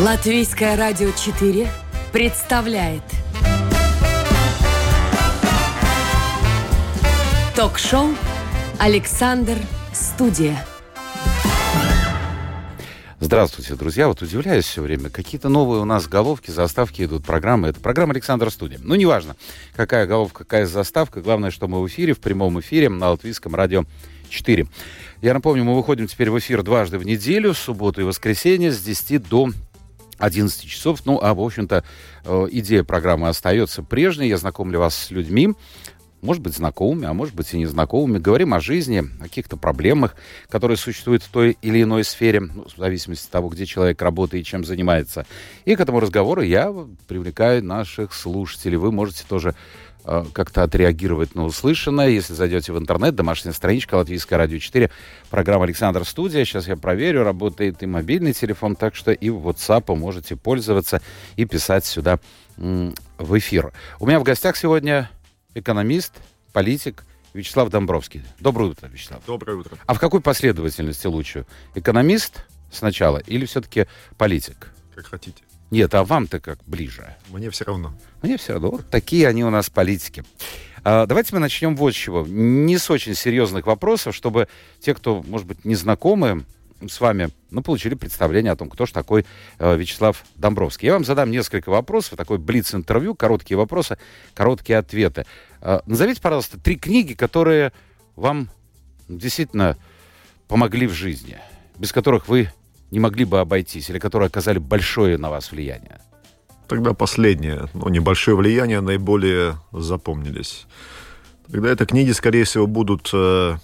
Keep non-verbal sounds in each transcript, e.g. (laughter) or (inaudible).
Латвийское радио 4 представляет Ток-шоу «Александр Студия». Здравствуйте, друзья. Вот удивляюсь все время. Какие-то новые у нас головки, заставки идут, программы. Это программа Александр Студия. Ну, неважно, какая головка, какая заставка. Главное, что мы в эфире, в прямом эфире на Латвийском радио 4. Я напомню, мы выходим теперь в эфир дважды в неделю, субботу и воскресенье с 10 до 11 часов. Ну, а, в общем-то, э, идея программы остается прежней. Я знакомлю вас с людьми, может быть, знакомыми, а может быть и незнакомыми. Говорим о жизни, о каких-то проблемах, которые существуют в той или иной сфере, ну, в зависимости от того, где человек работает и чем занимается. И к этому разговору я привлекаю наших слушателей. Вы можете тоже как-то отреагировать на услышанное. Если зайдете в интернет, домашняя страничка Латвийское радио 4, программа Александр Студия. Сейчас я проверю, работает и мобильный телефон, так что и WhatsApp можете пользоваться и писать сюда в эфир. У меня в гостях сегодня экономист, политик Вячеслав Домбровский. Доброе утро, Вячеслав. Доброе утро. А в какой последовательности лучше? Экономист сначала или все-таки политик? Как хотите. Нет, а вам-то как ближе? Мне все равно. Мне все равно. Вот такие они у нас политики. А, давайте мы начнем вот с чего. Не с очень серьезных вопросов, чтобы те, кто, может быть, не знакомы с вами, ну, получили представление о том, кто же такой э, Вячеслав Домбровский. Я вам задам несколько вопросов, такой блиц-интервью, короткие вопросы, короткие ответы. Э, назовите, пожалуйста, три книги, которые вам действительно помогли в жизни, без которых вы не могли бы обойтись, или которые оказали большое на вас влияние? Тогда последнее, но небольшое влияние наиболее запомнились. Тогда это книги, скорее всего, будут э,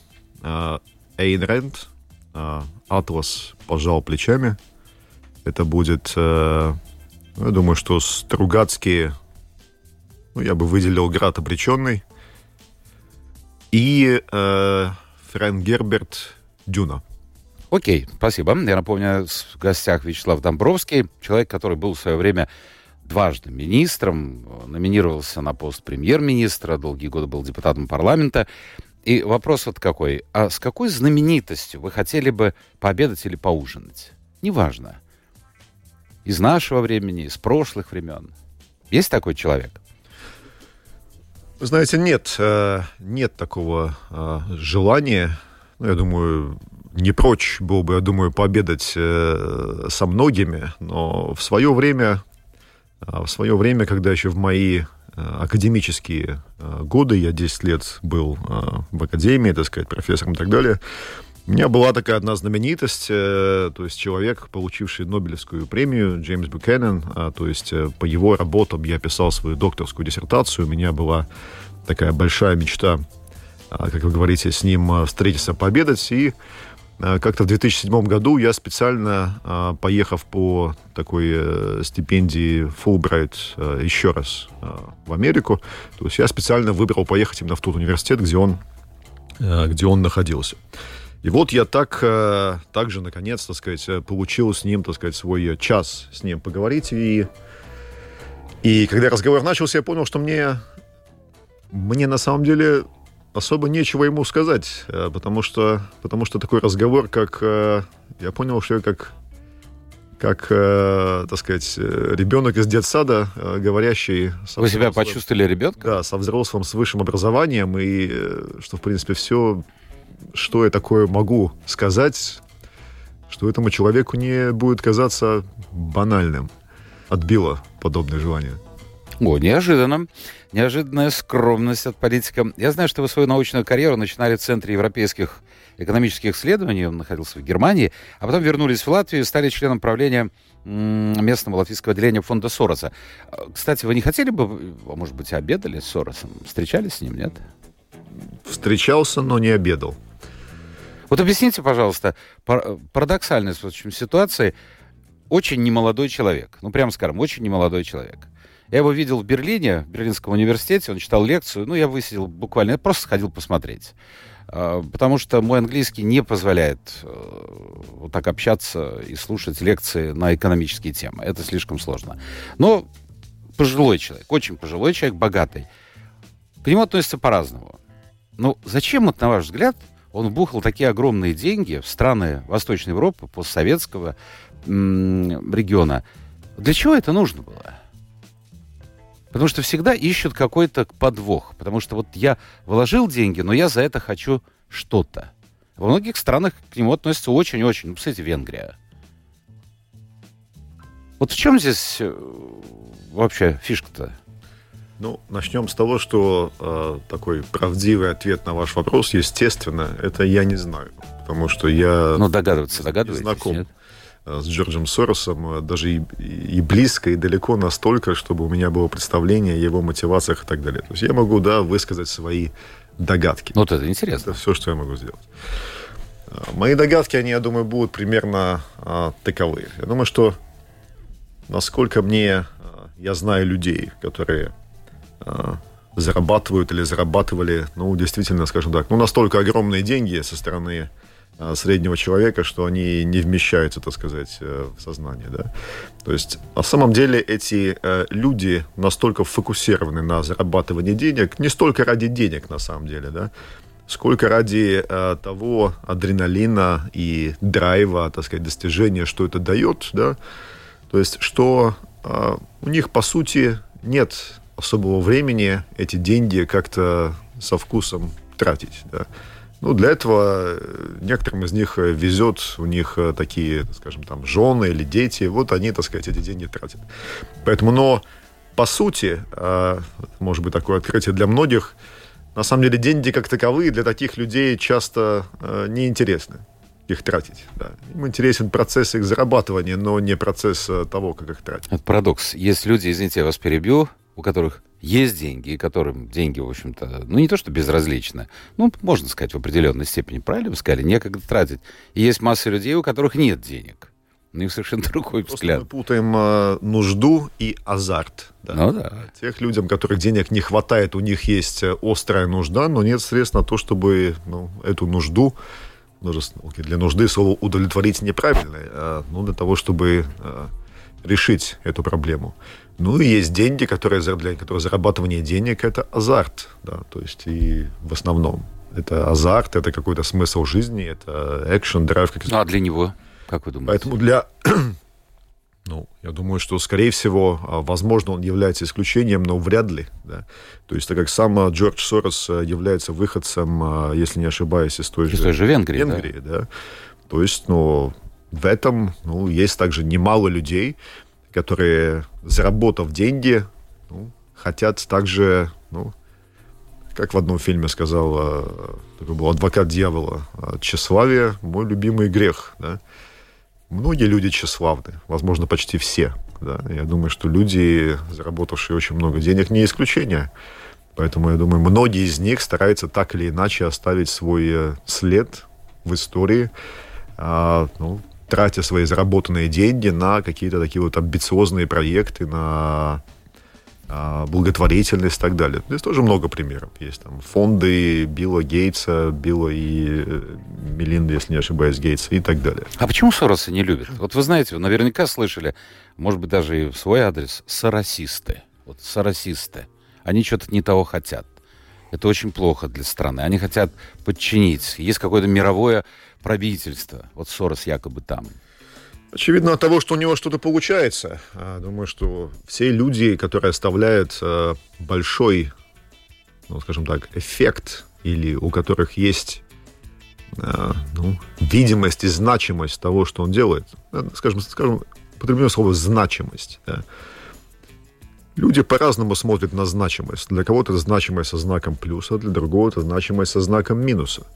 э, Эйн Рэнд, э, «Атлас пожал плечами». Это будет, э, ну, я думаю, что Стругацкие, ну, я бы выделил «Град обреченный». И э, Фрэнк Герберт «Дюна». Окей, спасибо. Я напомню, в гостях Вячеслав Домбровский, человек, который был в свое время дважды министром, номинировался на пост премьер-министра, долгие годы был депутатом парламента. И вопрос вот какой. А с какой знаменитостью вы хотели бы пообедать или поужинать? Неважно. Из нашего времени, из прошлых времен. Есть такой человек? Вы знаете, нет, э, нет такого э, желания. Ну, я думаю, не прочь был бы, я думаю, пообедать э, со многими, но в свое время, э, в свое время, когда еще в мои э, академические э, годы, я 10 лет был в академии, так сказать, профессором и так далее, у меня была такая одна знаменитость, то есть человек, получивший Нобелевскую премию, Джеймс Бюкенен, э, то есть по его работам я писал свою докторскую диссертацию, у меня была такая большая мечта, э, как вы говорите, с ним встретиться, пообедать, и как-то в 2007 году я специально, э, поехав по такой э, стипендии Fulbright еще раз в Америку, то есть я специально выбрал поехать именно в тот университет, где он, где он находился. И вот я так, так же, наконец, так сказать, получил с ним, так сказать, свой час с ним поговорить. И, и когда разговор начался, я понял, что мне, мне на самом деле особо нечего ему сказать, э, потому что, потому что такой разговор, как э, я понял, что я как как, э, так сказать, ребенок из детсада, говорящий... Вы себя почувствовали ребенком? Да, со взрослым, с высшим образованием, и что, в принципе, все, что я такое могу сказать, что этому человеку не будет казаться банальным. Отбило подобное желание. О, неожиданно. Неожиданная скромность от политика. Я знаю, что вы свою научную карьеру начинали в Центре европейских экономических исследований, он находился в Германии, а потом вернулись в Латвию и стали членом правления местного латвийского отделения фонда Сороса. Кстати, вы не хотели бы, а может быть, обедали с Соросом? Встречались с ним, нет? Встречался, но не обедал. Вот объясните, пожалуйста, парадоксальность в общем ситуации. Очень немолодой человек, ну, прямо скажем, очень немолодой человек – я его видел в Берлине, в Берлинском университете, он читал лекцию, ну, я высидел буквально, я просто сходил посмотреть. А, потому что мой английский не позволяет э, вот так общаться и слушать лекции на экономические темы. Это слишком сложно. Но пожилой человек, очень пожилой человек, богатый. К нему относятся по-разному. Ну, зачем, вот, на ваш взгляд, он вбухал такие огромные деньги в страны Восточной Европы, постсоветского региона, Для чего это нужно было? Потому что всегда ищут какой-то подвох. Потому что вот я вложил деньги, но я за это хочу что-то. Во многих странах к нему относятся очень-очень. Ну, посмотрите, Венгрия. Вот в чем здесь э, вообще фишка-то? Ну, начнем с того, что э, такой правдивый ответ на ваш вопрос, естественно, это я не знаю. Потому что я ну, догадываться, догадываетесь, знаком нет? Э, с Джорджем Соросом, э, даже и, и близко, и далеко настолько, чтобы у меня было представление о его мотивациях и так далее. То есть я могу, да, высказать свои догадки. Вот это интересно. Это все, что я могу сделать. Э, мои догадки, они, я думаю, будут примерно а, таковые. Я думаю, что насколько мне... Я знаю людей, которые а, зарабатывают или зарабатывали, ну, действительно, скажем так, ну, настолько огромные деньги со стороны среднего человека, что они не вмещаются, так сказать, э, в сознание, да. То есть, на самом деле, эти э, люди настолько фокусированы на зарабатывании денег, не столько ради денег, на самом деле, да, сколько ради э, того адреналина и драйва, так сказать, достижения, что это дает, да, то есть, что э, у них, по сути, нет особого времени эти деньги как-то со вкусом тратить, да. Ну, для этого э, некоторым из них э, везет, у них э, такие, скажем, там, жены или дети, вот они, так сказать, эти деньги тратят. Поэтому, но по сути, может быть, такое открытие для многих, на самом деле деньги как таковые для таких людей часто неинтересны их тратить. Да. Им интересен процесс их зарабатывания, но не процесс того, как их тратить. Это парадокс. Есть люди, извините, я вас перебью, у которых есть деньги, и которым деньги, в общем-то, ну, не то, что безразлично, ну, можно сказать, в определенной степени, правильно вы сказали, некогда тратить. И есть масса людей, у которых нет денег. У них совершенно (laughs) другой Просто взгляд. мы путаем э, нужду и азарт. Да. Ну да. Тех людям, которых денег не хватает, у них есть э, острая нужда, но нет средств на то, чтобы ну, эту нужду для нужды слово удовлетворить неправильное, а, ну, для того, чтобы а, решить эту проблему. Ну и есть деньги, которые для которых зарабатывание денег это азарт, да, то есть и в основном это азарт, это какой-то смысл жизни, это экшен, драйв. Ну а для него, как вы думаете? Поэтому для (clears throat) ну, я думаю, что, скорее всего, а, возможно, он является исключением, но вряд ли. Да. То есть, так как сам а, Джордж Сорос а, является выходцем, если не ошибаюсь, из той, из же, той же Венгрии, Венгрии да. да. То есть, ну, в этом ну, есть также немало людей, которые, заработав деньги, ну, хотят также, ну, как в одном фильме сказал, э, такой был адвокат дьявола, тщеславие – мой любимый грех, да. Многие люди тщеславны, возможно, почти все, да. Я думаю, что люди, заработавшие очень много денег, не исключение. Поэтому, я думаю, многие из них стараются так или иначе оставить свой э, след в истории, а, ну, тратя свои заработанные деньги на какие-то такие вот амбициозные проекты, на а, благотворительность и так далее. Здесь тоже много примеров. Есть там фонды Билла Гейтса, Билла и э, Мелинды, если не ошибаюсь, Гейтса и так далее. А почему Сороса не любят? Вот вы знаете, вы наверняка слышали, может быть, даже и в свой адрес, соросисты. Вот соросисты. Они что-то не того хотят. Это очень плохо для страны. Они хотят подчинить. Есть какое-то мировое правительство. Вот Сорос якобы там. Очевидно от того, что у него что-то получается. А, думаю, что все люди, которые оставляют э, большой, ну, скажем так, эффект, или у которых есть э, ну, видимость и значимость того, что он делает, э, скажем, скажем употреблю слово значимость. Да. Люди по-разному смотрят на значимость. Для кого-то это значимость со знаком плюса, для другого это значимость со знаком минуса.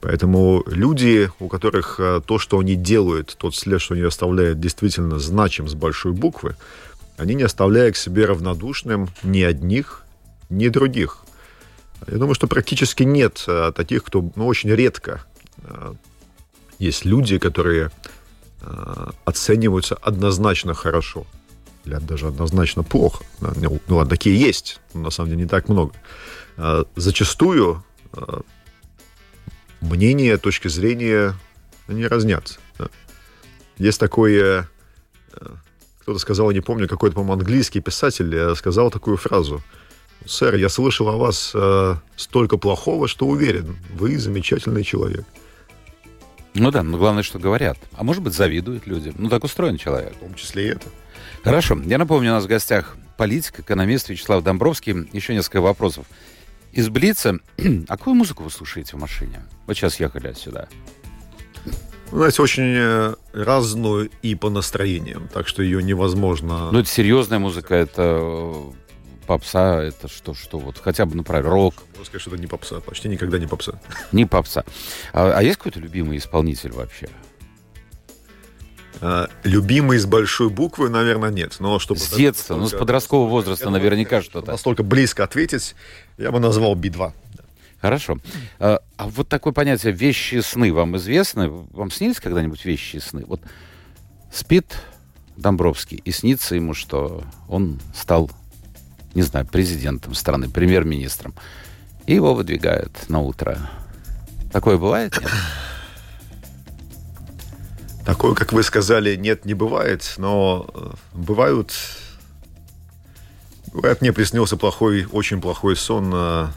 Поэтому люди, у которых э, то, что они делают, тот след, что они оставляют, действительно значим с большой буквы, они не оставляют к себе равнодушным ни одних, ни других. Я думаю, что практически нет а, таких, кто, ну, очень редко а, есть люди, которые оцениваются однозначно хорошо или даже однозначно плохо. Ну, ладно, такие есть, но на самом деле не так много. А, зачастую а, мнения, точки зрения, они разнятся. Есть такое... Э, кто-то сказал, не помню, какой-то, по-моему, английский писатель э, сказал такую фразу. «Сэр, я слышал о вас э, столько плохого, что уверен, вы замечательный человек». Ну да, но главное, что говорят. А может быть, завидуют люди. Ну, так устроен человек. В том числе и это. Хорошо. Я напомню, у нас в гостях политик, экономист Вячеслав Домбровский. Еще несколько вопросов. Из Блица. (clears throat) а какую музыку вы слушаете в машине? Вот сейчас ехали сюда. Ну, знаете, очень э, разную и по настроениям, так что ее невозможно... Ну, это серьезная музыка, это э, попса, это что, что вот, хотя бы, например, рок. Можно сказать, что это не попса, почти никогда не попса. (laughs) Не попса. А, а есть какой-то любимый исполнитель вообще? А, любимый с большой буквы, наверное, нет. Но чтобы с детства, ну, с подросткового возраста наверняка что-то. Настолько близко ответить, я бы назвал Би-2. Хорошо. А, а вот такое понятие «вещи сны» вам известно? Вам снились когда-нибудь вещи сны? Вот спит Домбровский, и снится ему, что он стал, не знаю, президентом страны, премьер-министром. И его выдвигают на утро. Такое бывает, нет? Такое, как вы сказали, нет, не бывает, но э, бывают... Бывает, мне приснился плохой, очень плохой сон на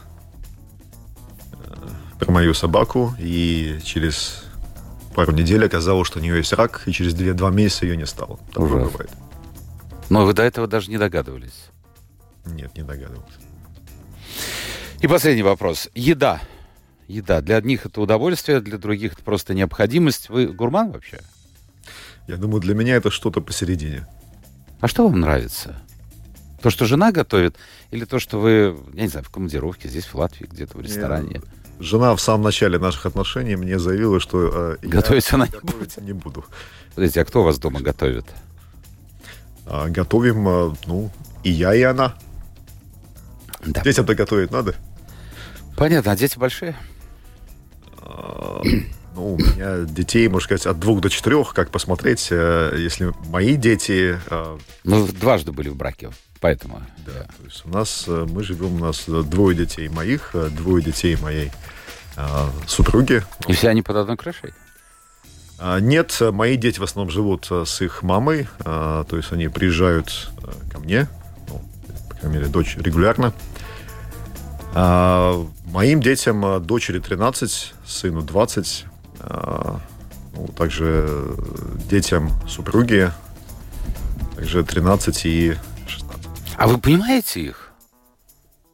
про мою собаку, и через пару недель оказалось, что у нее есть рак, и через две, два месяца ее не стало. Такое бывает. Но вы до этого даже не догадывались? Нет, не догадывался. И последний вопрос. Еда. Еда. Для одних это удовольствие, для других это просто необходимость. Вы гурман вообще? Я думаю, для меня это что-то посередине. А что вам нравится? То, что жена готовит, или то, что вы, я не знаю, в командировке здесь, в Латвии, где-то в ресторане? Нет жена в самом начале наших отношений мне заявила, что э, готовить она не будет. Не буду. Подождите, а кто у вас дома готовит? А, готовим, э, ну, и я, и она. Да. Детям-то готовить надо. Понятно, а дети большие? А, ну, у меня детей, можно сказать, от двух до четырех, как посмотреть, э, если мои дети... Э, ну, дважды были в браке поэтому. Да, то есть у нас, э, мы живем, у нас двое детей моих, э, двое детей моей э, супруги. И все они под одной крышей? А, нет, мои дети в основном живут с их мамой, то есть они приезжают ко мне, ну, по крайней мере, дочь регулярно. А, моим детям дочери 13, сыну 20, ну, также детям супруги, также 13 и а вы понимаете их?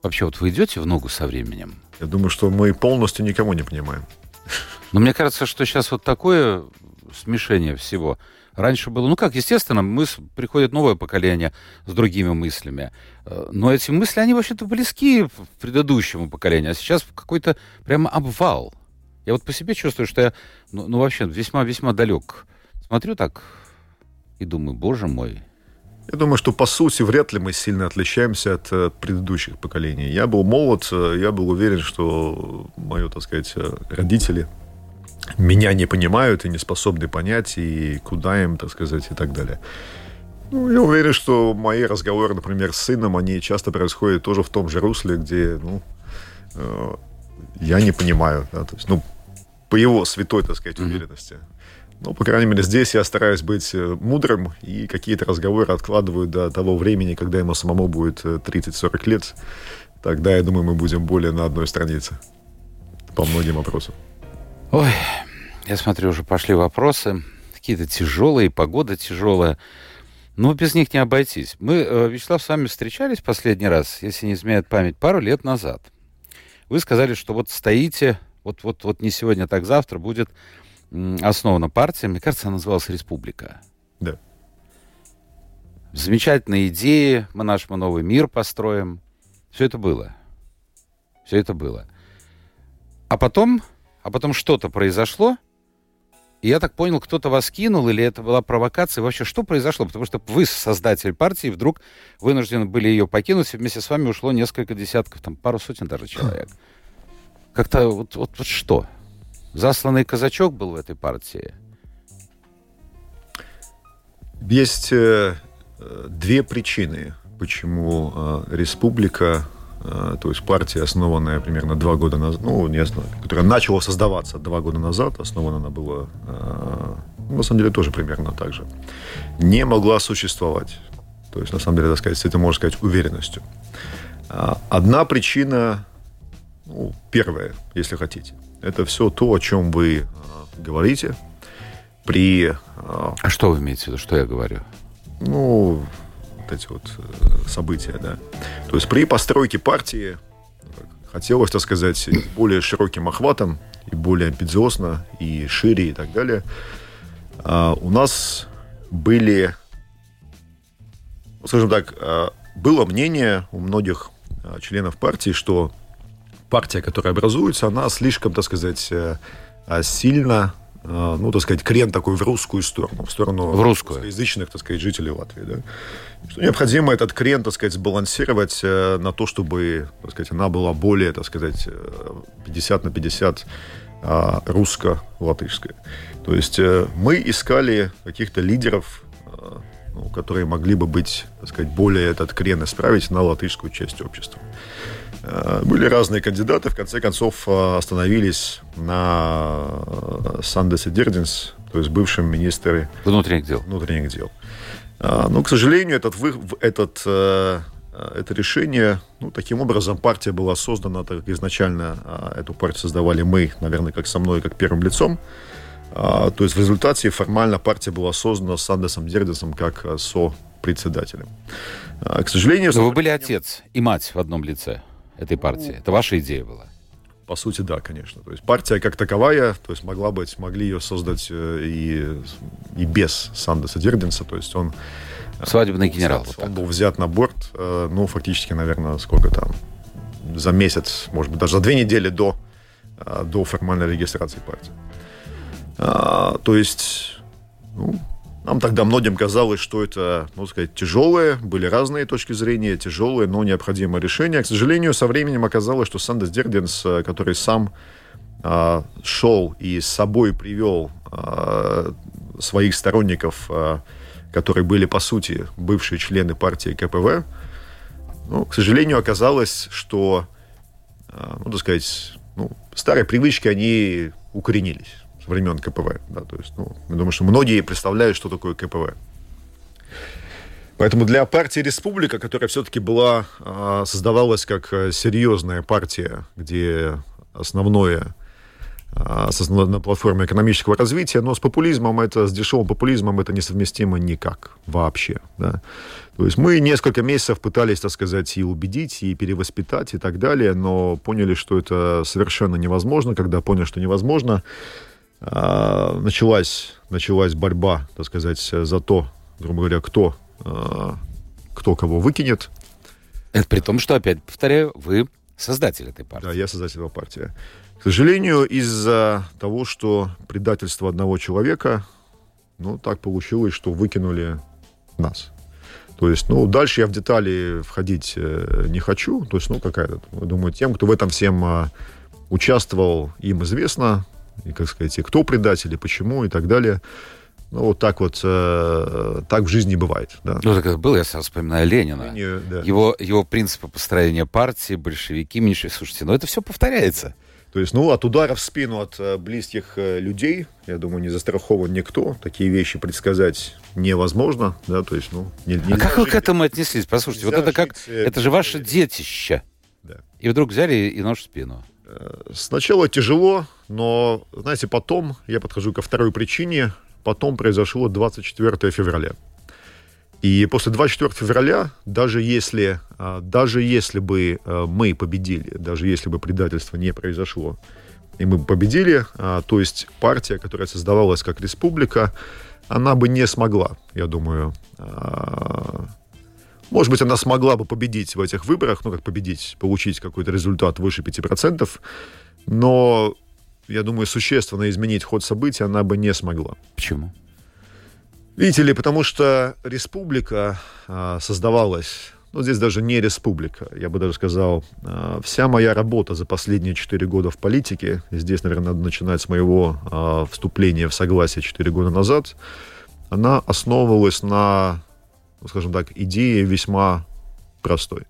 Вообще, вот вы идете в ногу со временем? Я думаю, что мы полностью никого не понимаем. Но мне кажется, что сейчас вот такое смешение всего. Раньше было, ну как, естественно, мыс... приходит новое поколение с другими мыслями. Э, но эти мысли, они вообще-то близки предыдущему поколению. А сейчас какой-то прямо обвал. Я вот по себе чувствую, что я, ну, ну вообще, весьма-весьма далек. Смотрю так и думаю, боже мой, я думаю, что по сути вряд ли мы сильно отличаемся от, от предыдущих поколений. Я был молод, э, я был уверен, что мои, так сказать, э, родители меня не понимают и не способны понять, и куда им, так сказать, и так далее. Ну, я уверен, что мои разговоры, например, с сыном, они часто происходят тоже в том же русле, где, ну, э, я не понимаю, да, то есть, ну, по его святой, так сказать, уверенности. Ну, по крайней мере, здесь я стараюсь быть э, мудрым и какие-то разговоры откладываю до того времени, когда ему самому будет 30-40 э, лет. Тогда, я думаю, мы будем более на одной странице по многим вопросам. Ой, я смотрю, уже пошли вопросы. Какие-то тяжелые, погода тяжелая. Но без них не обойтись. Мы, э, Вячеслав, с вами встречались последний раз, если не изменяет память, пару лет назад. Вы сказали, что вот стоите, вот, вот, вот не сегодня, так завтра будет основана партия, мне кажется, она называлась «Республика». Да. Замечательные идеи, мы наш мы новый мир построим. Все это было. Все это было. А потом, а потом что-то произошло, и я так понял, кто-то вас кинул, или это была провокация. Вообще, что произошло? Потому что вы, создатель партии, вдруг вынуждены были ее покинуть, и вместе с вами ушло несколько десятков, там, пару сотен даже человек. Как-то вот, вот, вот что? Засланный казачок был в этой партии? Есть э, две причины, почему э, республика, то есть партия, основанная примерно два года назад, ну, не знаю, которая начала создаваться два года назад, основана она была, э, на самом деле, тоже примерно так же, не могла существовать. То есть, на самом деле, так сказать, это можно сказать уверенностью. А, одна причина, ну, первая, если хотите – это все то, о чем вы э, говорите. При... Э, а что вы имеете в виду, что я говорю? Ну, вот эти вот э, события, да. То есть при постройке партии хотелось, так сказать, более широким охватом, и более амбициозно, и шире, и так далее. А у нас были, ну, скажем так, а, было мнение у многих а, членов партии, что партия, которая образуется, она слишком, так сказать, э, сильно ну, так сказать, крен такой в русскую сторону, в сторону в русскую. русскоязычных, так сказать, жителей Латвии, да. Что необходимо этот крен, так сказать, сбалансировать э, на то, чтобы, так сказать, она была более, так сказать, 50 э, на 50 а, русско-латышская. То есть э, мы искали каких-то лидеров, ну, которые могли бы быть, так сказать, более этот крен исправить на латышскую часть общества. Были разные кандидаты, в конце концов остановились на Сандесе Дердинс, то есть бывшем министре внутренних дел. Внутренних дел. Но, к сожалению, этот, этот, э, это решение, ну, таким образом, партия была создана, так как изначально эту партию создавали мы, наверное, как со мной, как первым лицом. То есть в результате формально партия была создана с Андесом Дердесом как э, со-председателем. К сожалению... Но вы были отец и мать в одном лице этой партии. Это ваша идея была? По сути, да, конечно. То есть партия как таковая, то есть могла быть, могли ее создать э, и, и без Сандеса Дердинса, то есть он... Э, Свадебный генерал. Взят, вот он был взят на борт, э, ну, фактически, наверное, сколько там, за месяц, может быть, даже за две недели до, до формальной регистрации партии. А, то есть, ну, нам тогда многим казалось, что это, ну, сказать, тяжелое, были разные точки зрения, тяжелое, но необходимое решение. К сожалению, со временем оказалось, что Сандес Дерденс, э, который сам э, шел и с собой привел э, своих сторонников, э, которые были, по сути, бывшие члены партии КПВ, ну, к сожалению, оказалось, что, э, ну, так сказать, ну, старые привычки, они укоренились времен КПВ. Да, то есть, ну, я думаю, что многие представляют, что такое КПВ. Поэтому для партии «Республика», которая все-таки была, а, создавалась как э, серьезная партия, где основное а, на платформе экономического развития, но с популизмом это, с дешевым популизмом это несовместимо никак вообще. Да? То есть мы несколько месяцев пытались, так сказать, и убедить, и перевоспитать, и так далее, но поняли, что это совершенно невозможно. Когда поняли, что невозможно, началась, началась борьба, так сказать, за то, грубо говоря, кто, а, кто кого выкинет. Это при том, что, опять повторяю, вы создатель этой партии. Да, я создатель этой партии. К сожалению, из-за того, что предательство одного человека, ну, так получилось, что выкинули нас. То есть, ну, дальше я в детали входить э, не хочу. То есть, ну, какая-то, думаю, тем, кто в этом всем э, участвовал, им известно и, как сказать, и кто предатель, и почему, и так далее. Ну, вот так вот, э, так в жизни бывает. Да. Ну, так это было, я сразу вспоминаю Ленина. Ленин, да. его, его принципы построения партии, большевики, меньшевики. Слушайте, ну это все повторяется. То есть, ну, от удара в спину от э, близких э, людей, я думаю, не застрахован никто. Такие вещи предсказать невозможно, да, то есть, ну... Не, а как вы к этому отнеслись? Послушайте, вот это как... Э, это же ваше детище. Да. И вдруг взяли и нож в спину. Сначала тяжело, но, знаете, потом я подхожу ко второй причине. Потом произошло 24 февраля. И после 24 февраля, даже если, а, даже если бы а, мы победили, даже если бы предательство не произошло, и мы победили, а, то есть партия, которая создавалась как республика, она бы не смогла, я думаю, может быть, она смогла бы победить в этих выборах, ну, как победить, получить какой-то результат выше 5%, но, я думаю, существенно изменить ход событий она бы не смогла. Почему? Видите ли, потому что республика а, создавалась, ну, здесь даже не республика, я бы даже сказал, а, вся моя работа за последние 4 года в политике, здесь, наверное, надо начинать с моего а, вступления в согласие 4 года назад, она основывалась на ну, скажем так, идея весьма простой.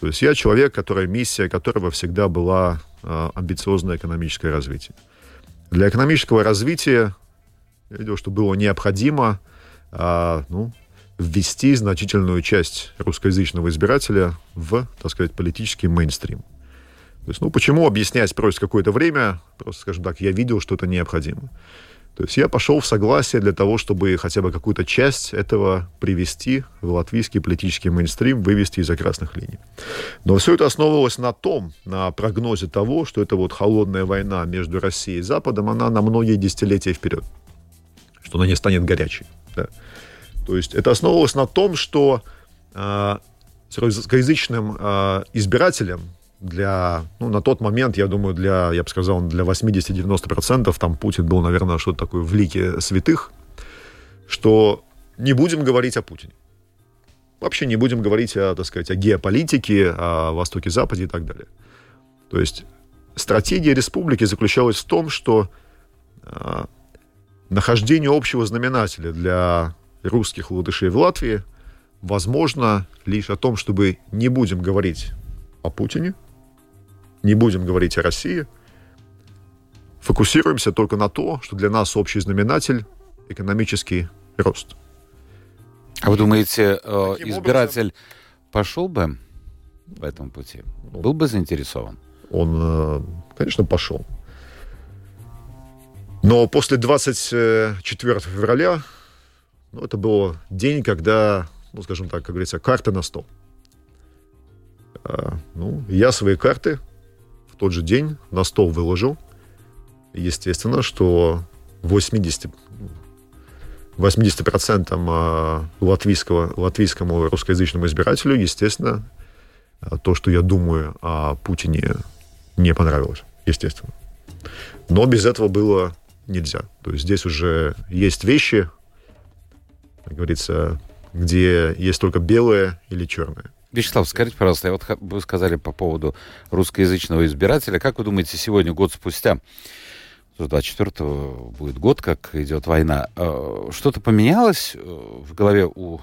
То есть я человек, которая, миссия которого всегда была э, амбициозное экономическое развитие. Для экономического развития я видел, что было необходимо э, ну, ввести значительную часть русскоязычного избирателя в, так сказать, политический мейнстрим. То есть, ну, почему объяснять просит какое-то время? Просто, скажем так, я видел, что это необходимо. То есть я пошел в согласие для того, чтобы хотя бы какую-то часть этого привести в латвийский политический мейнстрим, вывести из-за красных линий. Но все это основывалось на том, на прогнозе того, что эта вот холодная война между Россией и Западом, она на многие десятилетия вперед, что она не станет горячей. Да. То есть это основывалось на том, что э, русскоязычным э, избирателям для, ну, на тот момент, я думаю, для, я бы сказал, для 80-90% там Путин был, наверное, что-то такое в лике святых, что не будем говорить о Путине. Вообще не будем говорить о, так сказать, о геополитике, о Востоке-Западе и так далее. То есть стратегия республики заключалась в том, что э, нахождение общего знаменателя для русских латышей в Латвии возможно лишь о том, чтобы не будем говорить о Путине, не будем говорить о России, фокусируемся только на то, что для нас общий знаменатель – экономический рост. А вы думаете, э, избиратель образом, пошел бы в этом пути? Ну, Был бы заинтересован? Он, э, конечно, пошел. Но после 24 февраля, ну, это был день, когда, ну, скажем так, как говорится, карты на стол. А, ну, я свои карты в тот же день на стол выложил. Естественно, что 80, 80% а, латвийского, латвийскому русскоязычному избирателю, естественно, то, что я думаю о Путине, не понравилось, естественно. Но без этого было нельзя. То есть здесь уже есть вещи, как говорится, где есть только белое или черное. Вячеслав, скажите, пожалуйста, вот вы сказали по поводу русскоязычного избирателя. Как вы думаете, сегодня, год спустя, 24-го будет год, как идет война, э, что-то поменялось э, в голове у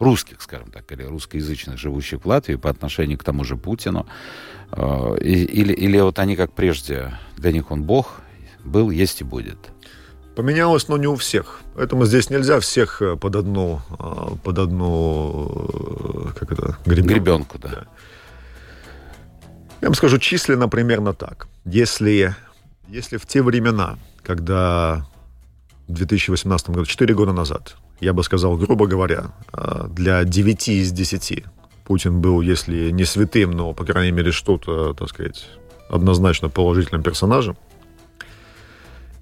русских, скажем так, или русскоязычных, живущих в Латвии по отношению к тому же Путину? Э, или, или вот они, как прежде, для них он бог, был, есть и будет? Поменялось, но не у всех. Поэтому здесь нельзя всех э, под одну, э, под одну э, как это, гребенку. гребенку да. да. Я вам скажу численно примерно так. Если, если в те времена, когда в 2018 году, 4 года назад, я бы сказал, грубо говоря, для 9 из 10 Путин был, если не святым, но, по крайней мере, что-то, так сказать, однозначно положительным персонажем,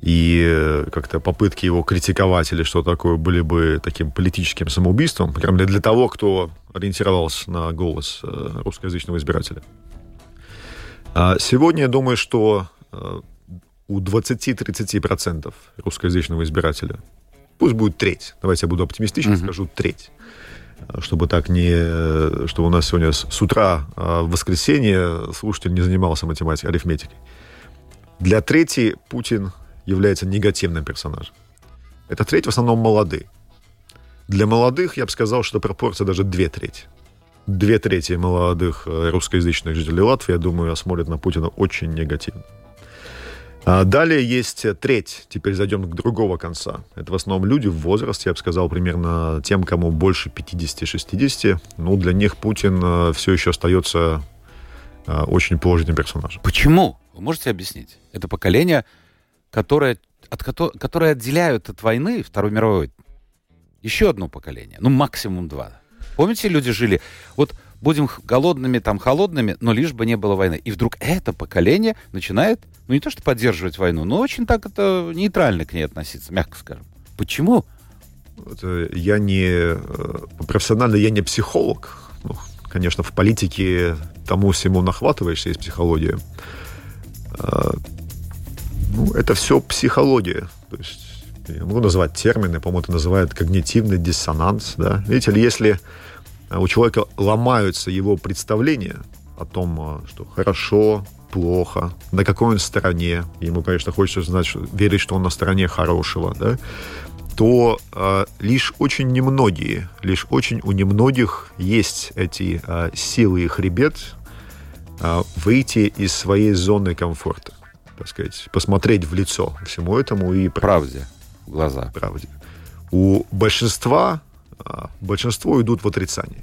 и э, как-то попытки его критиковать или что такое были бы таким политическим самоубийством, прям для того, кто ориентировался на голос э, русскоязычного избирателя. А сегодня я думаю, что э, у 20-30% русскоязычного избирателя, пусть будет треть, давайте я буду оптимистичным, mm-hmm. скажу треть, чтобы так не... чтобы у нас сегодня с, с утра в воскресенье слушатель не занимался математикой, арифметикой. Для трети Путин является негативным персонажем. Это треть в основном молодые. Для молодых я бы сказал, что пропорция даже две трети. Две трети молодых э, русскоязычных жителей Латвии, я думаю, смотрят на Путина очень негативно. А далее есть треть, теперь зайдем к другого конца. Это в основном люди в возрасте, я бы сказал, примерно тем, кому больше 50-60. Ну, для них Путин э, все еще остается э, очень положительным персонажем. Почему? Вы можете объяснить? Это поколение которые, от, которые отделяют от войны Второй мировой еще одно поколение, ну максимум два. Помните, люди жили, вот будем голодными, там холодными, но лишь бы не было войны. И вдруг это поколение начинает, ну не то что поддерживать войну, но очень так это нейтрально к ней относиться, мягко скажем. Почему? Это я не э, профессионально, я не психолог. Ну, конечно, в политике тому всему нахватываешься из психологии. Ну, это все психология. То есть я могу назвать термины, по-моему, это называют когнитивный диссонанс. Да? Видите ли, если у человека ломаются его представления о том, а, что хорошо, плохо, на какой он стороне, ему, конечно, хочется знать, что, верить, что он на стороне хорошего, да, то э, лишь очень немногие, лишь очень у немногих есть эти э, силы и хребет э, выйти из своей зоны комфорта так сказать, посмотреть в лицо всему этому и... Правде. В глаза. Правде. У большинства, а, большинство идут в отрицание.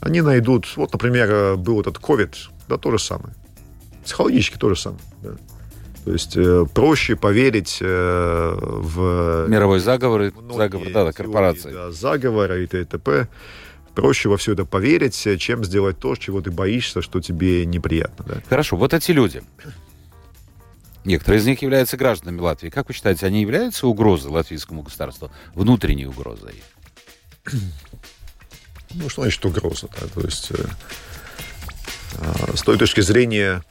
Они найдут, вот, например, был этот COVID, да, то же самое. Психологически то же самое. Да. То есть э, проще поверить э, в... Мировой заговор, заговор да, корпорации. Да, заговоры и т.т.п. Проще во все это поверить, чем сделать то, чего ты боишься, что тебе неприятно. Да? Хорошо, вот эти люди, Некоторые из них являются гражданами Латвии. Как вы считаете, они являются угрозой латвийскому государству, внутренней угрозой? Ну, что значит угроза? Да? То есть, э, э, с той точки зрения,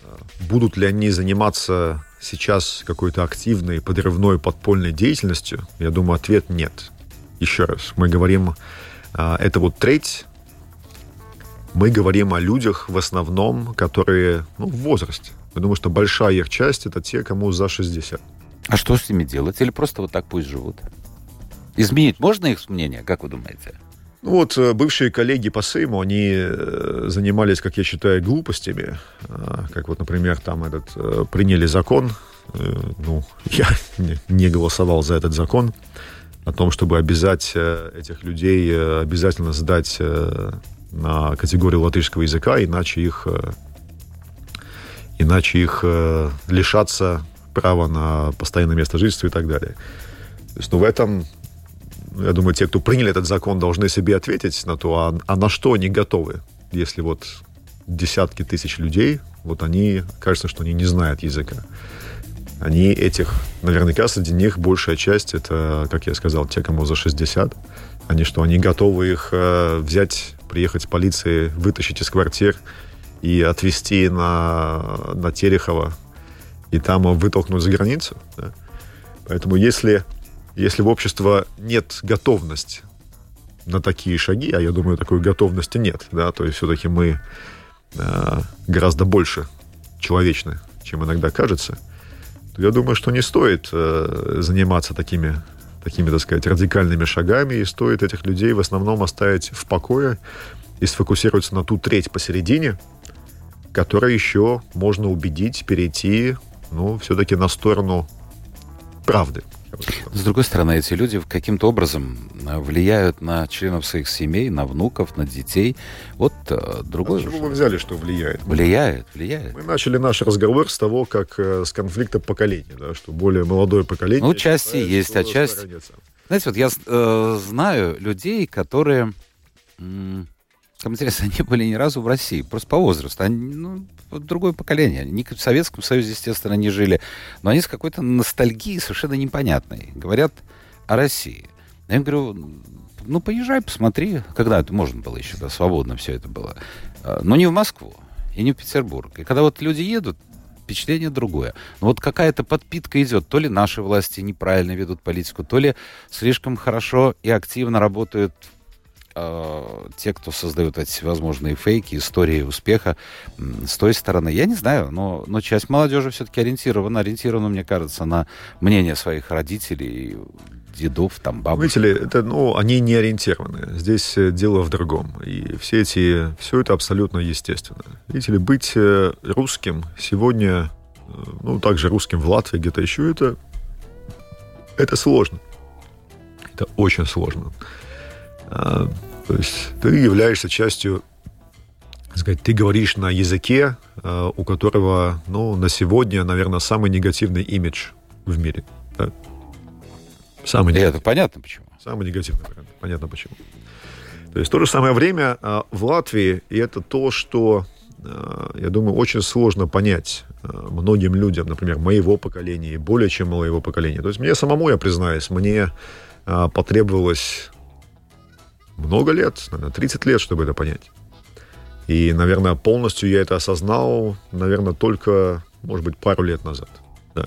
э, будут ли они заниматься сейчас какой-то активной, подрывной, подпольной деятельностью, я думаю, ответ нет. Еще раз, мы говорим, э, это вот треть мы говорим о людях в основном, которые ну, в возрасте. Потому что большая их часть это те, кому за 60. А что с ними делать? Или просто вот так пусть живут? Изменить можно их мнение, как вы думаете? Ну вот, э, бывшие коллеги по Сейму, они э, занимались, как я считаю, глупостями. А, как вот, например, там этот, э, приняли закон, ну, (laughs) я не голосовал за этот закон, о том, чтобы обязать этих людей обязательно сдать на категорию латышского языка, иначе их иначе их э, лишаться права на постоянное место жительства и так далее. То есть, ну, в этом, я думаю, те, кто приняли этот закон, должны себе ответить на то, а, а на что они готовы, если вот десятки тысяч людей, вот они, кажется, что они не знают языка. Они этих, наверняка, среди них большая часть, это, как я сказал, те, кому за 60. Они что, они готовы их э, взять, приехать с полицией, вытащить из квартир, и отвезти на, на Терехова и там вытолкнуть за границу. Да? Поэтому если, если в обществе нет готовности на такие шаги, а я думаю, такой готовности нет, да, то есть все-таки мы э, гораздо больше человечны, чем иногда кажется, то я думаю, что не стоит э, заниматься такими, такими, так сказать, радикальными шагами, и стоит этих людей в основном оставить в покое и сфокусироваться на ту треть посередине, которое еще можно убедить перейти, ну, все-таки на сторону правды. С другой стороны, эти люди каким-то образом э, влияют на членов своих семей, на внуков, на детей. Вот э, другой... А чего вы взяли, что влияет? Влияет, влияет. Мы начали наш разговор с того, как э, с конфликта поколений, да, что более молодое поколение... Ну, части есть, а часть... Знаете, вот я э, знаю людей, которые... Интересно, они были ни разу в России, просто по возрасту. Они, ну, другое поколение. Они в Советском Союзе, естественно, не жили. Но они с какой-то ностальгией совершенно непонятной. Говорят о России. Я им говорю, ну, поезжай, посмотри. Когда это можно было еще, да, свободно все это было. А, но не в Москву и не в Петербург. И когда вот люди едут, впечатление другое. Но вот какая-то подпитка идет. То ли наши власти неправильно ведут политику, то ли слишком хорошо и активно работают э, те, кто создают эти всевозможные фейки, истории успеха с той стороны, я не знаю, но, но часть молодежи все-таки ориентирована, ориентирована, мне кажется, на мнение своих родителей, дедов, там, бабушек. Видите ли, это, ну, они не ориентированы. Здесь э, дело в другом. И все эти, все это абсолютно естественно. Видите ли, быть э, русским сегодня, э, ну, также русским в Латвии, где-то еще, это, это сложно. Это очень сложно. А, то есть ты являешься частью, сказать, ты говоришь на языке, а, у которого, ну, на сегодня, наверное, самый негативный имидж в мире. Да? Самый негативный. это понятно почему. Самый негативный вариант. Понятно почему. То есть в то же самое время а, в Латвии, и это то, что, я думаю, очень сложно понять многим людям, например, моего поколения, и более чем моего поколения. То есть мне самому, я признаюсь, мне потребовалось много лет, наверное, 30 лет, чтобы это понять. И, наверное, полностью я это осознал, наверное, только, может быть, пару лет назад. Да.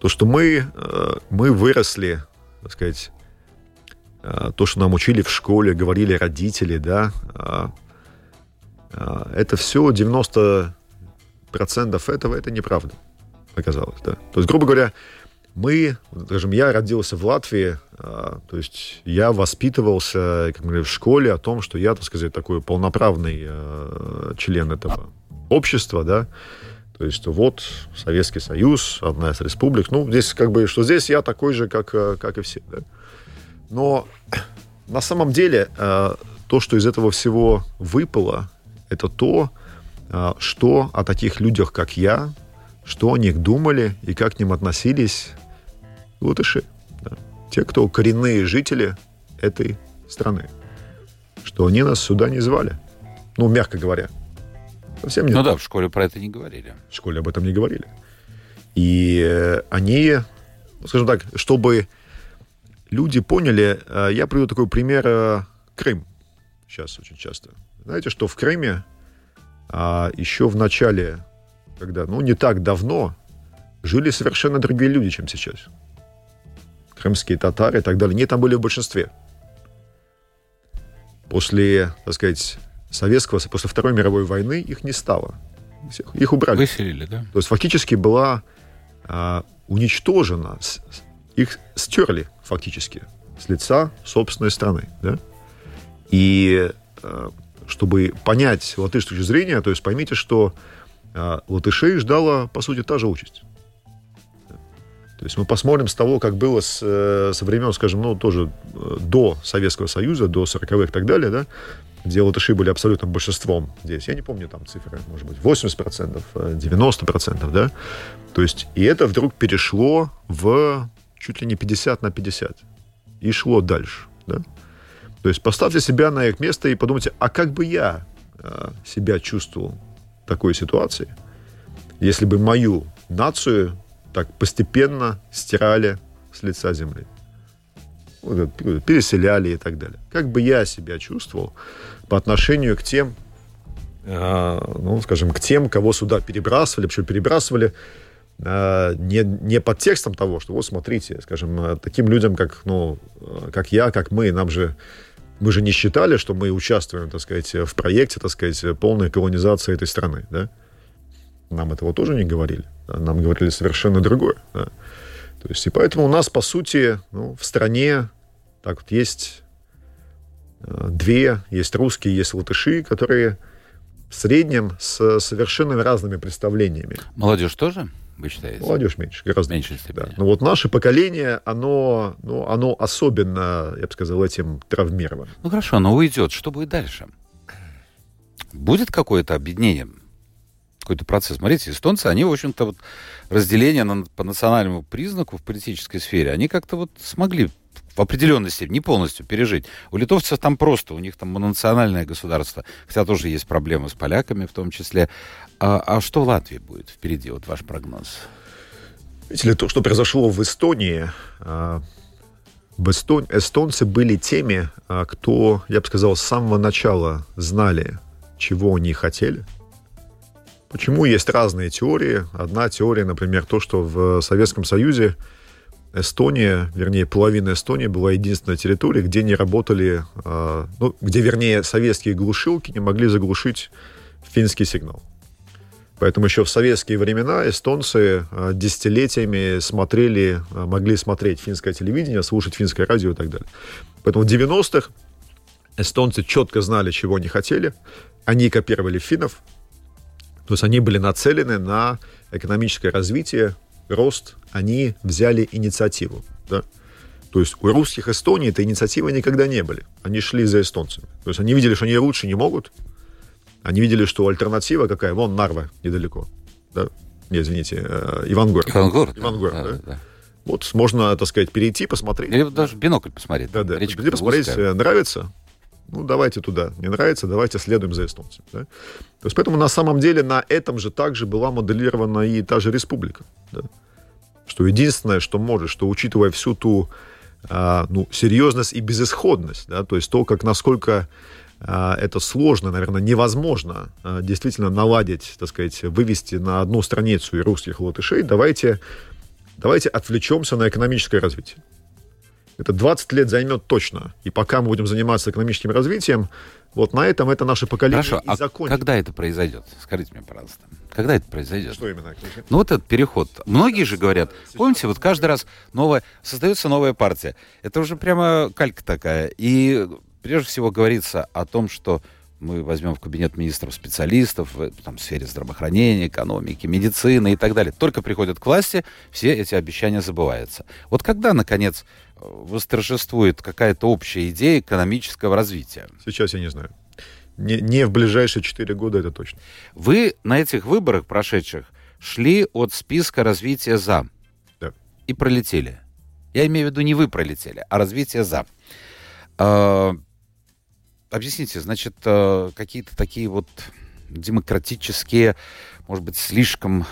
То, что мы, э, мы выросли, так сказать, э, то, что нам учили в школе, говорили родители, да, э, это все 90% этого, это неправда оказалось, да. То есть, грубо говоря, мы, скажем, я родился в Латвии, а, то есть я воспитывался, как мы говорим, в школе о том, что я, так сказать, такой полноправный а, член этого общества, да, то есть, что вот Советский Союз, одна из республик, ну, здесь как бы, что здесь я такой же, как, а, как и все, да. Но на самом деле то, что из этого всего выпало, это то, а, что о таких людях, как я, что о них думали и как к ним относились латыши. Да? Те, кто коренные жители этой страны. Что они нас сюда не звали. Ну, мягко говоря. Совсем не Ну да, в школе про это не говорили. В школе об этом не говорили. И э, они, ну, скажем так, чтобы люди поняли, э, я приведу такой пример э, Крым. Сейчас очень часто. Знаете, что в Крыме а, еще в начале, когда, ну, не так давно, жили совершенно другие люди, чем сейчас. Крымские татары и так далее. Они там были в большинстве. После, так сказать, советского, после Второй мировой войны их не стало. Всех, их убрали. Выселили, да? То есть фактически была а, уничтожена, с, их стерли фактически с лица собственной страны. Да? И а, чтобы понять латышскую точку зрения, то есть поймите, что а, латышей ждала, по сути, та же участь. То есть мы посмотрим с того, как было с, э, со времен, скажем, ну, тоже э, до Советского Союза, до 40-х и так далее, да, где латыши были абсолютным большинством здесь. Я не помню там цифры, может быть, 80%, 90%, э, да. То есть, и это вдруг перешло в чуть ли не 50 на 50. И шло дальше, да. То есть поставьте себя на их место и подумайте, а как бы я себя чувствовал в такой ситуации, если бы мою нацию так постепенно стирали с лица земли. Переселяли и так далее. Как бы я себя чувствовал по отношению к тем, э, ну, скажем, к тем, кого сюда перебрасывали, причем перебрасывали э, не, не под текстом того, что вот смотрите, скажем, э, таким людям, как, ну, как я, как мы, нам же мы же не считали, что мы участвуем, так сказать, в проекте, так сказать, полной колонизации этой страны, да? Нам этого тоже не говорили. Нам говорили совершенно другое. Да? То есть, и поэтому у нас, по сути, ну, в стране так вот есть э, две, есть русские, есть латыши, которые в среднем с совершенно разными представлениями. Молодежь тоже? вы считаете? Молодежь меньше, гораздо меньше. меньше да. Но вот наше поколение, оно, ну, оно особенно, я бы сказал, этим травмировано. Ну хорошо, оно уйдет. Что будет дальше? Будет какое-то объединение? Какой-то процесс. Смотрите, эстонцы, они, в общем-то, вот разделение на, по национальному признаку в политической сфере, они как-то вот смогли в определенной степени, не полностью пережить. У литовцев там просто, у них там мононациональное государство, хотя тоже есть проблемы с поляками в том числе. А, а что в Латвии будет впереди, вот ваш прогноз? Видите ли, то, что произошло в Эстонии, а, в Эстон... эстонцы были теми, а, кто, я бы сказал, с самого начала знали, чего они хотели. Почему есть разные теории? Одна теория, например, то, что в Советском Союзе Эстония, вернее, половина Эстонии была единственной территорией, где не работали, ну, где, вернее, советские глушилки не могли заглушить финский сигнал. Поэтому еще в советские времена эстонцы а, десятилетиями смотрели, а, могли смотреть финское телевидение, слушать финское радио и так далее. Поэтому в 90-х эстонцы четко знали, чего они хотели. Они копировали финнов. То есть они были нацелены на экономическое развитие, рост. Они взяли инициативу. Да? То есть у русских Эстонии этой инициативы никогда не были. Они шли за эстонцами. То есть они видели, что они лучше не могут, они видели, что альтернатива какая? Вон Нарва недалеко. Да? Не, извините, э, Ивангород. Ивангород. Ивангород, да. да. да. Вот можно, так сказать, перейти, посмотреть. Или даже бинокль посмотреть. Да, да. Речка посмотреть, узкая. нравится, ну, давайте туда. Не нравится, давайте следуем за эстонцами. Да? То есть, поэтому на самом деле на этом же также была моделирована и та же республика. Да? Что единственное, что может, что учитывая всю ту а, ну, серьезность и безысходность, да, то есть то, как насколько а, это сложно, наверное, невозможно а, действительно наладить, так сказать, вывести на одну страницу и русских, и латышей, давайте, давайте отвлечемся на экономическое развитие. Это 20 лет займет точно. И пока мы будем заниматься экономическим развитием, вот на этом это наше поколение Хорошо, и а когда это произойдет? Скажите мне, пожалуйста. Когда это произойдет? Что именно? Ну, вот этот переход. Многие же говорят, помните, вот каждый раз новая, создается новая партия. Это уже прямо калька такая. И Прежде всего говорится о том, что мы возьмем в кабинет министров специалистов в, там, в сфере здравоохранения, экономики, медицины и так далее. Только приходят к власти, все эти обещания забываются. Вот когда, наконец, восторжествует какая-то общая идея экономического развития? Сейчас я не знаю. Не, не в ближайшие четыре года, это точно. Вы на этих выборах прошедших шли от списка развития «за» Да. и пролетели. Я имею в виду не вы пролетели, а развитие «за». А, объясните, значит, а, какие-то такие вот демократические, может быть, слишком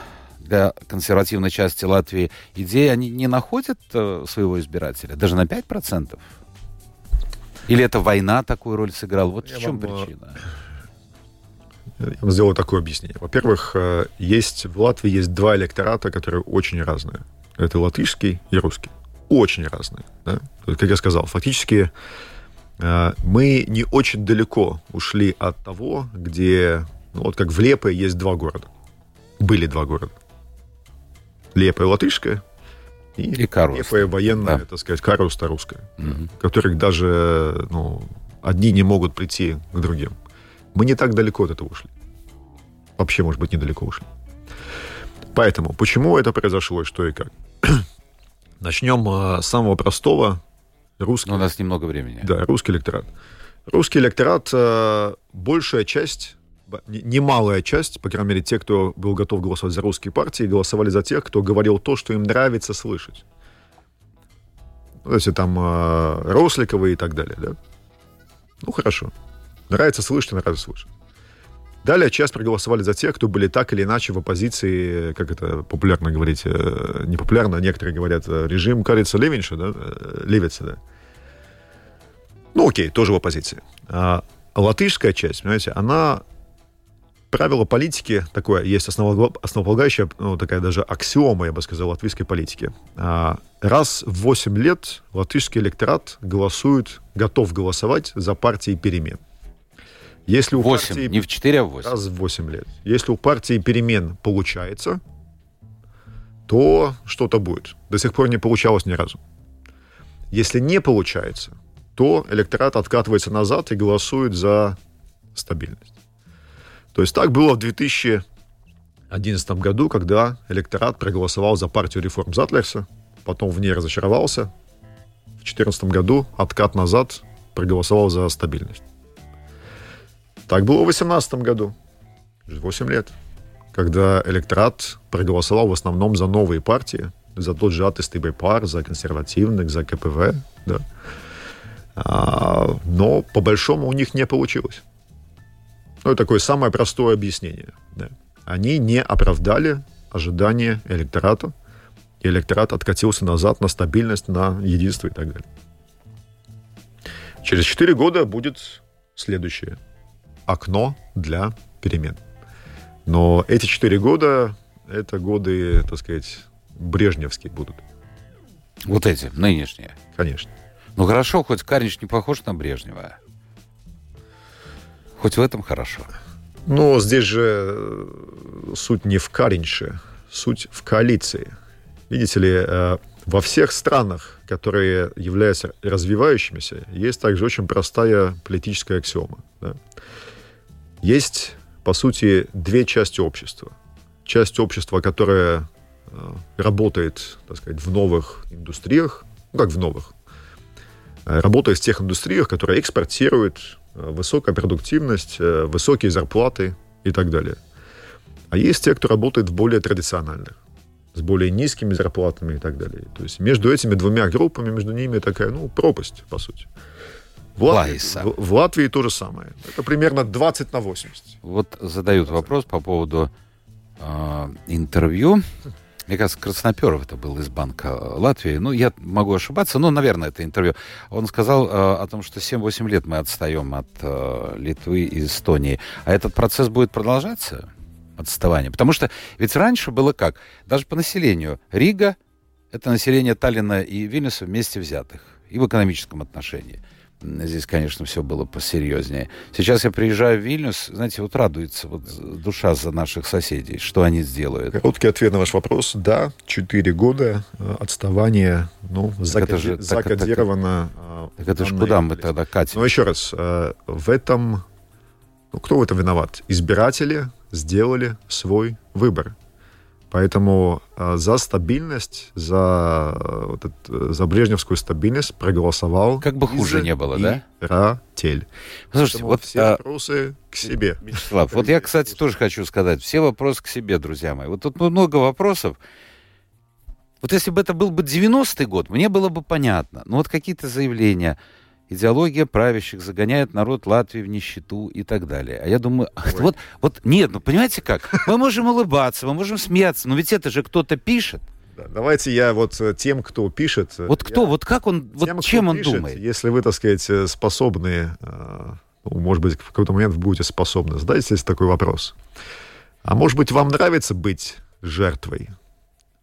для консервативной части Латвии идеи, они не находят э, своего избирателя, даже на 5%? Или это война такую роль сыграла? Вот Я в чем вам, э, причина? Я вам сделаю такое объяснение. Во-первых, э, есть в Латвии есть два электората, которые очень разные. Это латышский и русский. Очень разные. Да? Как я сказал, фактически мы не очень далеко ушли от того, где, ну, вот как в Лепе есть два города. Были два города. Лепе латышская и, И. Лепе военная, Да. так сказать, Каруста русская Мгм. которых даже ну, одни не могут прийти к другим. Мы не так далеко от этого ушли. Вообще, может быть, недалеко ушли. Поэтому, почему это произошло и что и как? (clears throat) Начнем э, с самого простого. Русский, Ну, у нас немного времени. да, русский электорат. Русский электорат, э, большая часть, немалая часть, по крайней мере, те, кто был готов голосовать за русские партии, голосовали за тех, кто говорил то, что им нравится слышать. Ну, там э, Росликовы и так далее, да? Ну, хорошо. Нравится слышать, нравится слышать. Далее часть проголосовали за тех, кто были так или иначе в оппозиции, как это популярно говорить, э, не популярно, некоторые говорят, э, режим, кажется, Левинша, да, э, Левица, да. Ну, окей, тоже в оппозиции. А латышская часть, понимаете, она правило политики такое, есть основополаг- основополагающая, ну, такая даже аксиома, я бы сказал, латвийской политики. А, раз в 8 лет латышский электорат голосует, готов голосовать за партии перемен. Если у Восемь, партии не в 4, а в 8. раз в 8 лет. Если у партии перемен получается, то что-то будет. До сих пор не получалось ни разу. Если не получается, то электорат откатывается назад и голосует за стабильность. То есть так было в 2011 году, когда электорат проголосовал за партию реформ Затлерса, потом в ней разочаровался. В 2014 году откат назад проголосовал за стабильность. Так было в 2018 году. 8 лет. Когда электорат проголосовал в основном за новые партии, за тот же атестый пар, за консервативных, за КПВ, да. А, но по большому у них не получилось. Ну, это такое самое простое объяснение. да. Они не оправдали ожидания электората, и электорат откатился назад на стабильность, на единство и так далее. Через 4 года будет следующее окно для перемен. Но эти 4 года, это годы, так сказать, брежневские будут, Вот эти, нынешние. конечно. Ну хорошо, хоть Карнич не похож на Брежнева. Хоть в этом хорошо. Но здесь же э, суть не в Каринше, суть в коалиции. Видите ли, э, во всех странах, которые являются развивающимися, есть также очень простая политическая аксиома. да. Есть, по сути, две части общества. Часть общества, которая э, работает, так сказать, в новых индустриях, ну как в новых, работает в тех индустриях, которые экспортируют, высокая продуктивность, э, высокие зарплаты и так далее. А есть те, кто работает в более традициональных, с более низкими зарплатами и так далее. То есть между этими двумя группами, между ними такая, ну, пропасть, по сути. В Латвии, в, в Латвии то же самое. Это примерно 20 на 80. Вот задают вопрос по поводу э, интервью. Мне кажется, Красноперов это был из Банка Латвии. Ну, я могу ошибаться, но, наверное, это интервью. Он сказал э, о том, что 7-8 лет мы отстаем от э, Литвы и Эстонии. А этот процесс будет продолжаться? Отставание. Потому что ведь раньше было как? Даже по населению. Рига — это население Таллина и Вильнюса вместе взятых. И в экономическом отношении. Здесь, конечно, все было посерьезнее. Сейчас я приезжаю в Вильнюс, знаете, вот радуется вот душа за наших соседей, что они сделают. Короткий ответ на ваш вопрос. Да, 4 года э, отставания, ну, это же- закоди- так- закодировано. э, Так это ж данной куда мы тогда катим? Но еще раз, э, в этом, ну, кто в этом виноват? Избиратели сделали свой выбор. Поэтому э, за стабильность, за, э, вот это, за брежневскую стабильность проголосовал Как бы хуже не было, да? Ратель. Слушайте, Поэтому вот все а, вопросы к себе. Вячеслав, вот я, кстати, тоже хочу сказать, все вопросы к себе, друзья мои. Вот тут много вопросов. Вот если бы это был бы 90-й год, мне было бы понятно. Но вот какие-то заявления, идеология правящих загоняет народ Латвии в нищету и так далее. А я думаю, вот, вот нет, ну понимаете как? Мы можем улыбаться, мы можем смеяться, но ведь это же кто-то пишет. Да, давайте я вот э, тем, кто пишет... э, Вот кто, я- вот как он, вот тем, чем он пишет, думает? Если вы, так сказать, э, способны, ну, может быть, в какой-то момент вы будете способны, задайте себе такой вопрос. А может быть, вам нравится быть жертвой?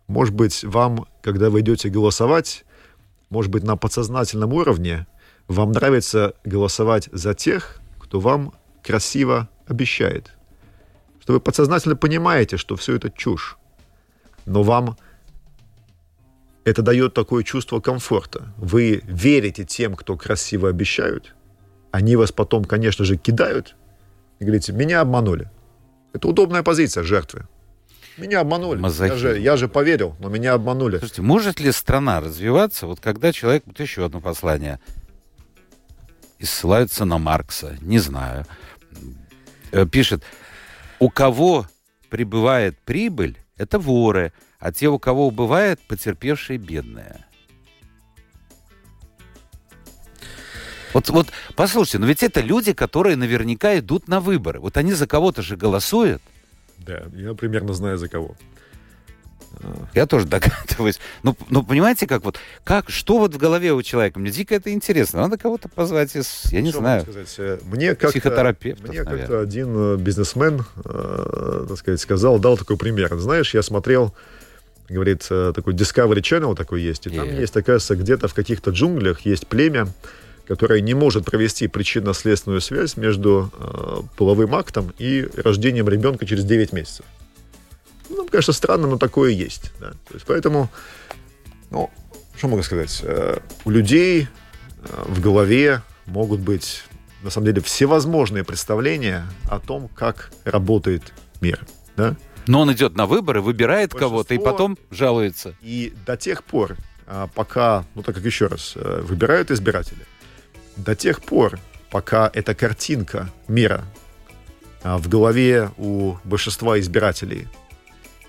Может быть, вам, когда вы идете голосовать, может быть, на подсознательном уровне вам нравится голосовать за тех, кто вам красиво обещает. Что вы подсознательно понимаете, что все это чушь. Но вам это дает такое чувство комфорта. Вы верите тем, кто красиво обещают. Они вас потом, конечно же, кидают и говорите, меня обманули. Это удобная позиция жертвы. Меня обманули. Я Мазохизм. же, я же поверил, но меня обманули. Слушайте, может ли страна развиваться, вот когда человек, вот еще одно послание, и ссылаются на Маркса, не знаю, Э, пишет, у кого прибывает прибыль, это воры, а те, у кого убывает, потерпевшие бедные. Вот, вот послушайте, но ведь это люди, которые наверняка идут на выборы. Вот они за кого-то же голосуют. Да, я примерно знаю за кого. Я тоже догадываюсь. Ну, ну, понимаете, как вот, как, что вот в голове у человека? Мне дико это интересно. Надо кого-то позвать из, я не Что знаю. сказать? Мне как Психотерапевтов, Мне как-то один э, бизнесмен, э, так сказать, сказал, дал такой пример. Знаешь, я смотрел, говорит, э, такой Discovery Channel такой есть, и там Есть. есть, оказывается, где-то в каких-то джунглях есть племя, которое не может провести причинно-следственную связь между э, половым актом и рождением ребенка через 9 месяцев. Ну, кажется странным, но такое есть. Да? То есть, поэтому, ну, что могу сказать? Э, У людей э, в голове могут быть, на самом деле, всевозможные представления о том, как работает мир. Да? Но он идет на выборы, выбирает кого-то и потом жалуется. И до тех пор, а, пока, ну так как еще раз, э, выбирают избиратели, до тех пор, пока эта картинка мира в голове у большинства избирателей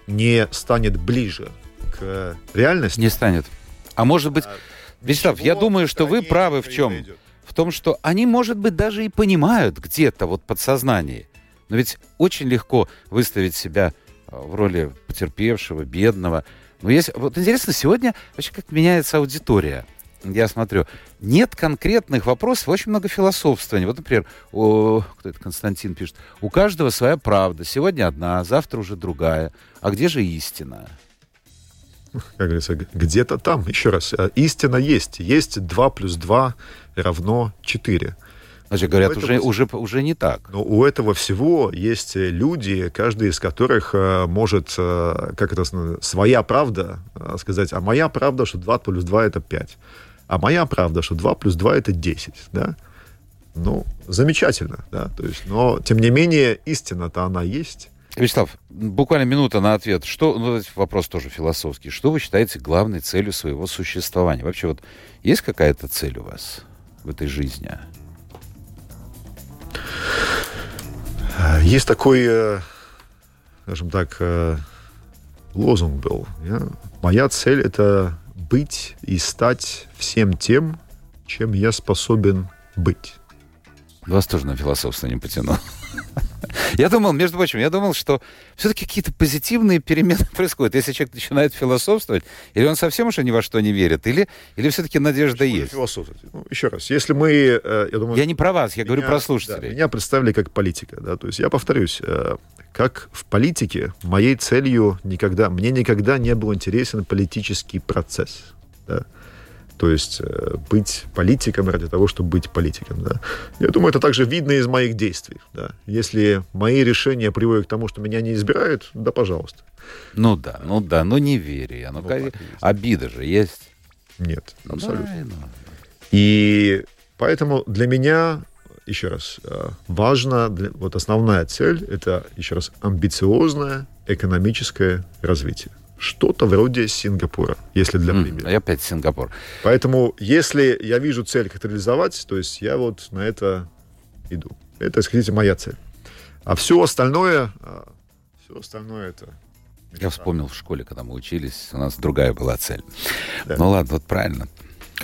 не станет ближе к реальности, Не станет. А может быть, А, Вячеслав, я думаю, что вы правы в чем? В том, что они, может быть, даже и понимают где-то вот подсознании. Но ведь очень легко выставить себя э, в роли потерпевшего, бедного. Но есть... Вот интересно, сегодня вообще как меняется аудитория. Я смотрю, нет конкретных вопросов, очень много философствования. Вот, например, о, кто это, Константин пишет, у каждого своя правда. Сегодня одна, завтра уже другая. А где же истина? как говорится, где-то там, еще раз, э, истина есть. Есть 2 плюс 2 равно 4. Значит, говорят, это уже, уже, уже не так. Но у этого всего есть э, люди, каждый из которых э, может, э, как это, своя правда э, сказать, а моя правда, что 2 плюс 2 это 5. А моя правда, что 2 плюс 2 это 10, да? Ну, замечательно, да, то есть, но, тем не менее, истина-то она есть. Вячеслав, буквально минута на ответ. Что, ну, вопрос тоже философский. Что вы считаете главной целью своего существования? Вообще вот есть какая-то цель у вас в этой жизни? Есть такой, э, скажем так, э, лозунг был. я- Моя цель — это быть и стать всем тем, чем я способен быть. Вас тоже на философство не потянул. Я думал, между прочим, я думал, что все-таки какие-то позитивные перемены (laughs) происходят. Если человек начинает философствовать, или он совсем уже ни во что не верит, или, или все-таки надежда Почему есть. философствовать? Ну, еще раз, если мы, э, я думаю... Я не про вас, я говорю меня- про да, слушателей. меня представили как политика, да, то есть я повторюсь, э, как в политике моей целью никогда, мне никогда не был интересен политический процесс, да, то есть э, быть политиком ради того, чтобы быть политиком, да. Я думаю, это также видно из моих действий, да. Если мои решения приводят к тому, что меня не избирают, да, пожалуйста. Ну да, ну да, ну не верю я. Ну, Ну, ка- так и есть. обида же есть. Нет, абсолютно. Да, ну. И поэтому для меня, еще раз, э, важно, для- вот основная цель, это, еще раз, амбициозная, экономическое развитие. Что-то вроде Сингапура, если для примера. И опять Сингапур. Поэтому, если я вижу цель как реализовать, то есть я вот на это иду. Это, скажите, моя цель. А все остальное, а, все остальное это я вспомнил в школе, когда мы учились, у нас другая была цель. Да. Ну ладно, вот правильно.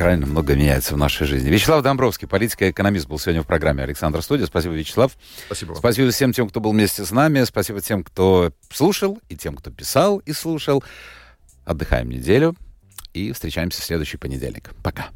Крайне много меняется в нашей жизни. Вячеслав Домбровский, политик и экономист, был сегодня в программе Александр Студия. Спасибо, Вячеслав. Спасибо. Спасибо всем тем, кто был вместе с нами. Спасибо тем, кто слушал, и тем, кто писал и слушал. Отдыхаем неделю и встречаемся в следующий понедельник. Пока.